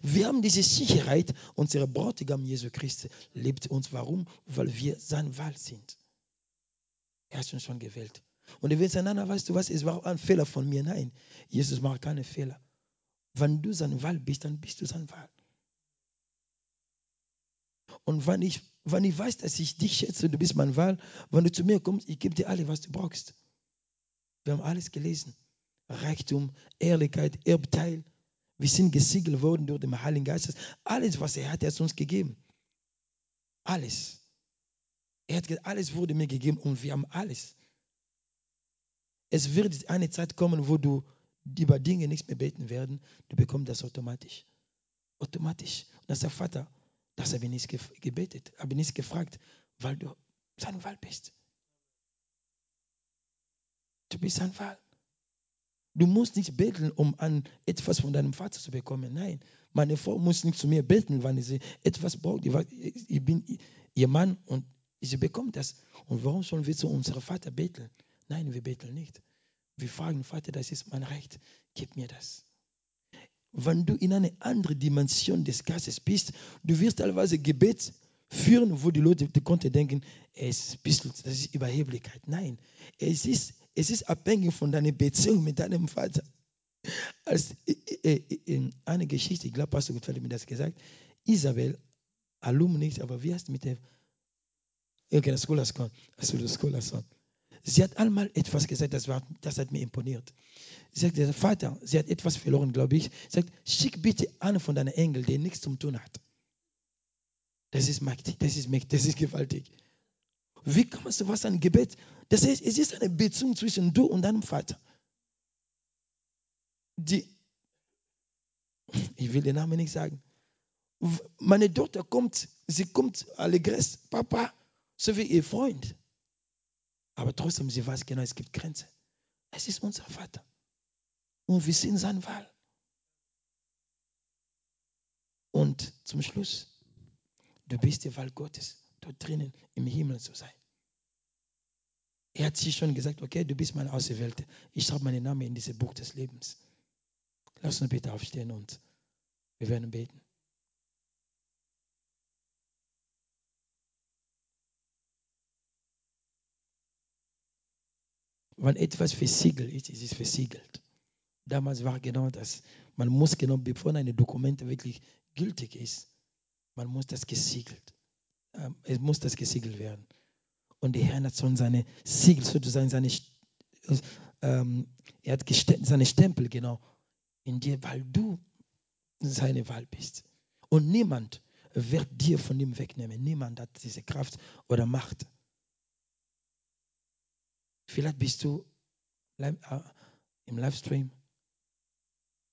Speaker 1: Wir haben diese Sicherheit, unser Bräutigam Jesu Christus liebt uns. Warum? Weil wir sein Wahl sind. Er hat uns schon gewählt. Und du willst sagen, nein, weißt du was, es war ein Fehler von mir. Nein, Jesus macht keine Fehler. Wenn du sein Wahl bist, dann bist du sein Wahl. Und wenn ich, wenn ich weiß, dass ich dich schätze, du bist mein Wahl, wenn du zu mir kommst, ich gebe dir alles, was du brauchst. Wir haben alles gelesen. Reichtum, Ehrlichkeit, Erbteil. Wir sind gesiegelt worden durch den Heiligen Geist. Alles, was er hat, er hat uns gegeben. Alles. Er hat gesagt, alles wurde mir gegeben und wir haben alles. Es wird eine Zeit kommen, wo du über Dinge nichts mehr beten werden. Du bekommst das automatisch. Automatisch. Und das ist der Vater. Das habe ich nicht gebetet, habe ich nicht gefragt, weil du sein Wahl bist. Du bist sein Wahl. Du musst nicht beten, um an etwas von deinem Vater zu bekommen. Nein, meine Frau muss nicht zu mir beten, wenn sie etwas braucht. Ich bin ihr Mann und sie bekommt das. Und warum sollen wir zu unserem Vater beten? Nein, wir beten nicht. Wir fragen, Vater, das ist mein Recht, gib mir das. Wenn du in eine andere Dimension des Geistes bist, du wirst teilweise Gebet führen, wo die Leute die konnten denken, es ist, das ist Überheblichkeit. Nein, es ist, es ist abhängig von deiner Beziehung mit deinem Vater. als äh, äh, eine Geschichte, ich glaube, Pastor Gutfeld hat mir das gesagt, Isabel, Alumni, aber wie heißt mit der, okay, das Scholason, also das Scholason. Sie hat einmal etwas gesagt, das, war, das hat mir imponiert. Sie sagt, Vater, sie hat etwas verloren, glaube ich. Sie sagt, schick bitte einen von deinen Engeln, der nichts zu tun hat. Das ist mächtig, das ist mächtig, das ist gewaltig. Wie kann man sowas ein Gebet? Das heißt, es ist eine Beziehung zwischen du und deinem Vater. Die, ich will den Namen nicht sagen. Meine Tochter kommt, sie kommt allegres, Papa, so wie ihr Freund. Aber trotzdem, sie weiß genau, es gibt Grenzen. Es ist unser Vater. Und wir sind sein Wahl. Und zum Schluss, du bist die Wahl Gottes, dort drinnen im Himmel zu sein. Er hat sich schon gesagt, okay, du bist meine Auserwählte. Ich schreibe meinen Namen in dieses Buch des Lebens. Lass uns bitte aufstehen und wir werden beten. Wenn etwas versiegelt ist, ist es versiegelt. Damals war genau das. Man muss genau, bevor ein Dokument wirklich gültig ist, man muss das gesiegelt. Ähm, es muss das gesiegelt werden. Und der Herr hat schon seine Siegel, sozusagen seine, ähm, er hat seine Stempel genau in dir, weil du seine Wahl bist. Und niemand wird dir von ihm wegnehmen. Niemand hat diese Kraft oder Macht. Vielleicht bist du äh, im Livestream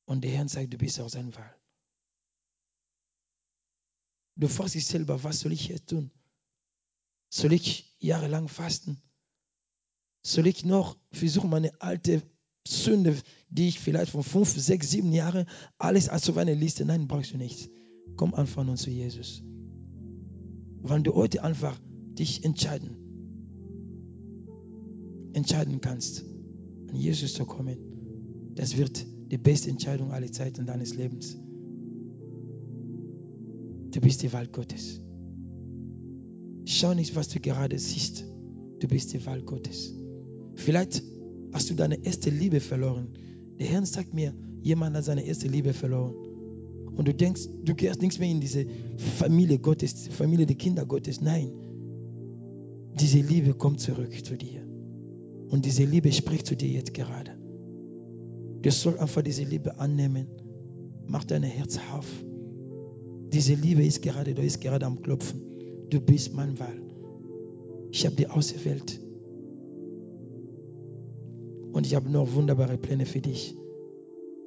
Speaker 1: und der Herr sagt, du bist auch sein Wahl. Du fragst dich selber, was soll ich jetzt tun? Soll ich jahrelang fasten? Soll ich noch versuchen, meine alte Sünde, die ich vielleicht von fünf, sechs, sieben Jahren, alles als auf eine Liste, nein, brauchst du nicht. Komm einfach nur zu Jesus. Wenn du heute einfach dich entscheiden, entscheiden kannst, an Jesus zu kommen, das wird die beste Entscheidung aller Zeiten deines Lebens. Du bist die Wahl Gottes. Schau nicht, was du gerade siehst. Du bist die Wahl Gottes. Vielleicht hast du deine erste Liebe verloren. Der Herr sagt mir, jemand hat seine erste Liebe verloren. Und du denkst, du gehst nichts mehr in diese Familie Gottes, Familie der Kinder Gottes. Nein, diese Liebe kommt zurück zu dir. Und diese Liebe spricht zu dir jetzt gerade. Du sollst einfach diese Liebe annehmen. Mach dein Herz auf. Diese Liebe ist gerade, du ist gerade am Klopfen. Du bist mein Wahl. Ich habe dich auserwählt. Und ich habe noch wunderbare Pläne für dich.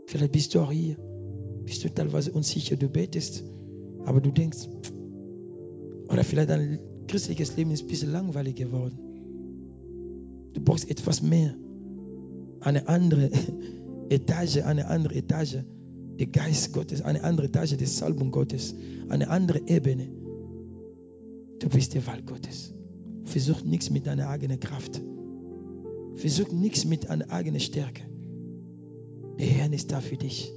Speaker 1: Vielleicht bist du auch hier. Bist du teilweise unsicher, du betest, aber du denkst, oder vielleicht dein christliches Leben ist ein bisschen langweilig geworden. Du brauchst etwas mehr. Eine andere Etage, eine andere Etage der Geist Gottes, eine andere Etage des Salbung Gottes, eine andere Ebene. Du bist die Wahl Gottes. Versuch nichts mit deiner eigenen Kraft. Versuch nichts mit deiner eigenen Stärke. Der Herr ist da für dich.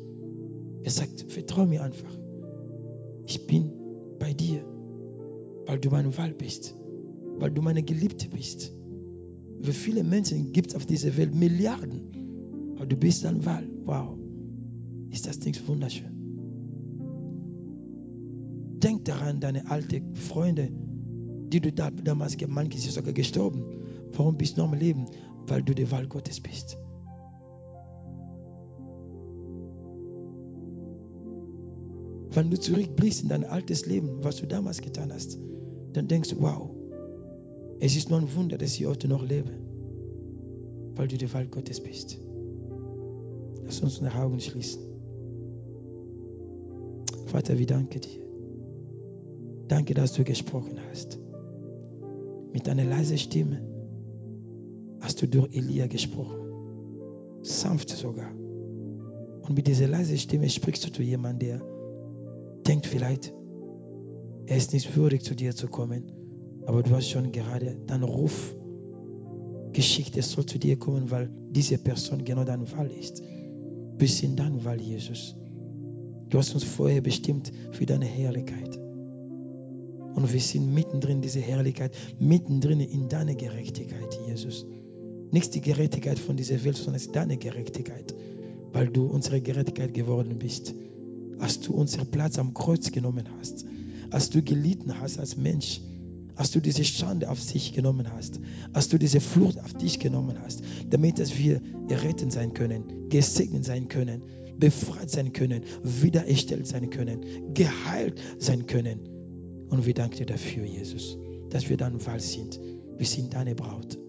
Speaker 1: Er sagt, vertraue mir einfach. Ich bin bei dir, weil du meine Wahl bist, weil du meine Geliebte bist. Wie viele Menschen gibt es auf dieser Welt? Milliarden. Aber du bist ein Wahl. Wow. Ist das nicht wunderschön? Denk daran, deine alten Freunde, die du damals gemeint hast, sind sogar gestorben. Warum bist du noch am Leben? Weil du die Wahl Gottes bist. Wenn du zurückblickst in dein altes Leben, was du damals getan hast, dann denkst du, wow, es ist nur ein Wunder, dass ich heute noch lebe, weil du die Wahl Gottes bist. Lass uns unsere Augen schließen. Vater, wir danken dir. Danke, dass du gesprochen hast. Mit einer leisen Stimme hast du durch Elia gesprochen. Sanft sogar. Und mit dieser leisen Stimme sprichst du zu jemandem, der denkt vielleicht, er ist nicht würdig, zu dir zu kommen. Aber du hast schon gerade deinen Ruf geschickt, er soll zu dir kommen, weil diese Person genau dein Wahl ist. Bis in dein Wahl, Jesus. Du hast uns vorher bestimmt für deine Herrlichkeit. Und wir sind mittendrin in dieser Herrlichkeit, mittendrin in deiner Gerechtigkeit, Jesus. Nicht die Gerechtigkeit von dieser Welt, sondern es ist deine Gerechtigkeit. weil du unsere Gerechtigkeit geworden bist. Als du unseren Platz am Kreuz genommen hast, als du gelitten hast als Mensch, als du diese Schande auf sich genommen hast, als du diese Flucht auf dich genommen hast, damit dass wir errettet sein können, gesegnet sein können, befreit sein können, wiedererstellt sein können, geheilt sein können. Und wir danken dir dafür, Jesus, dass wir dann Wahl sind. Wir sind deine Braut.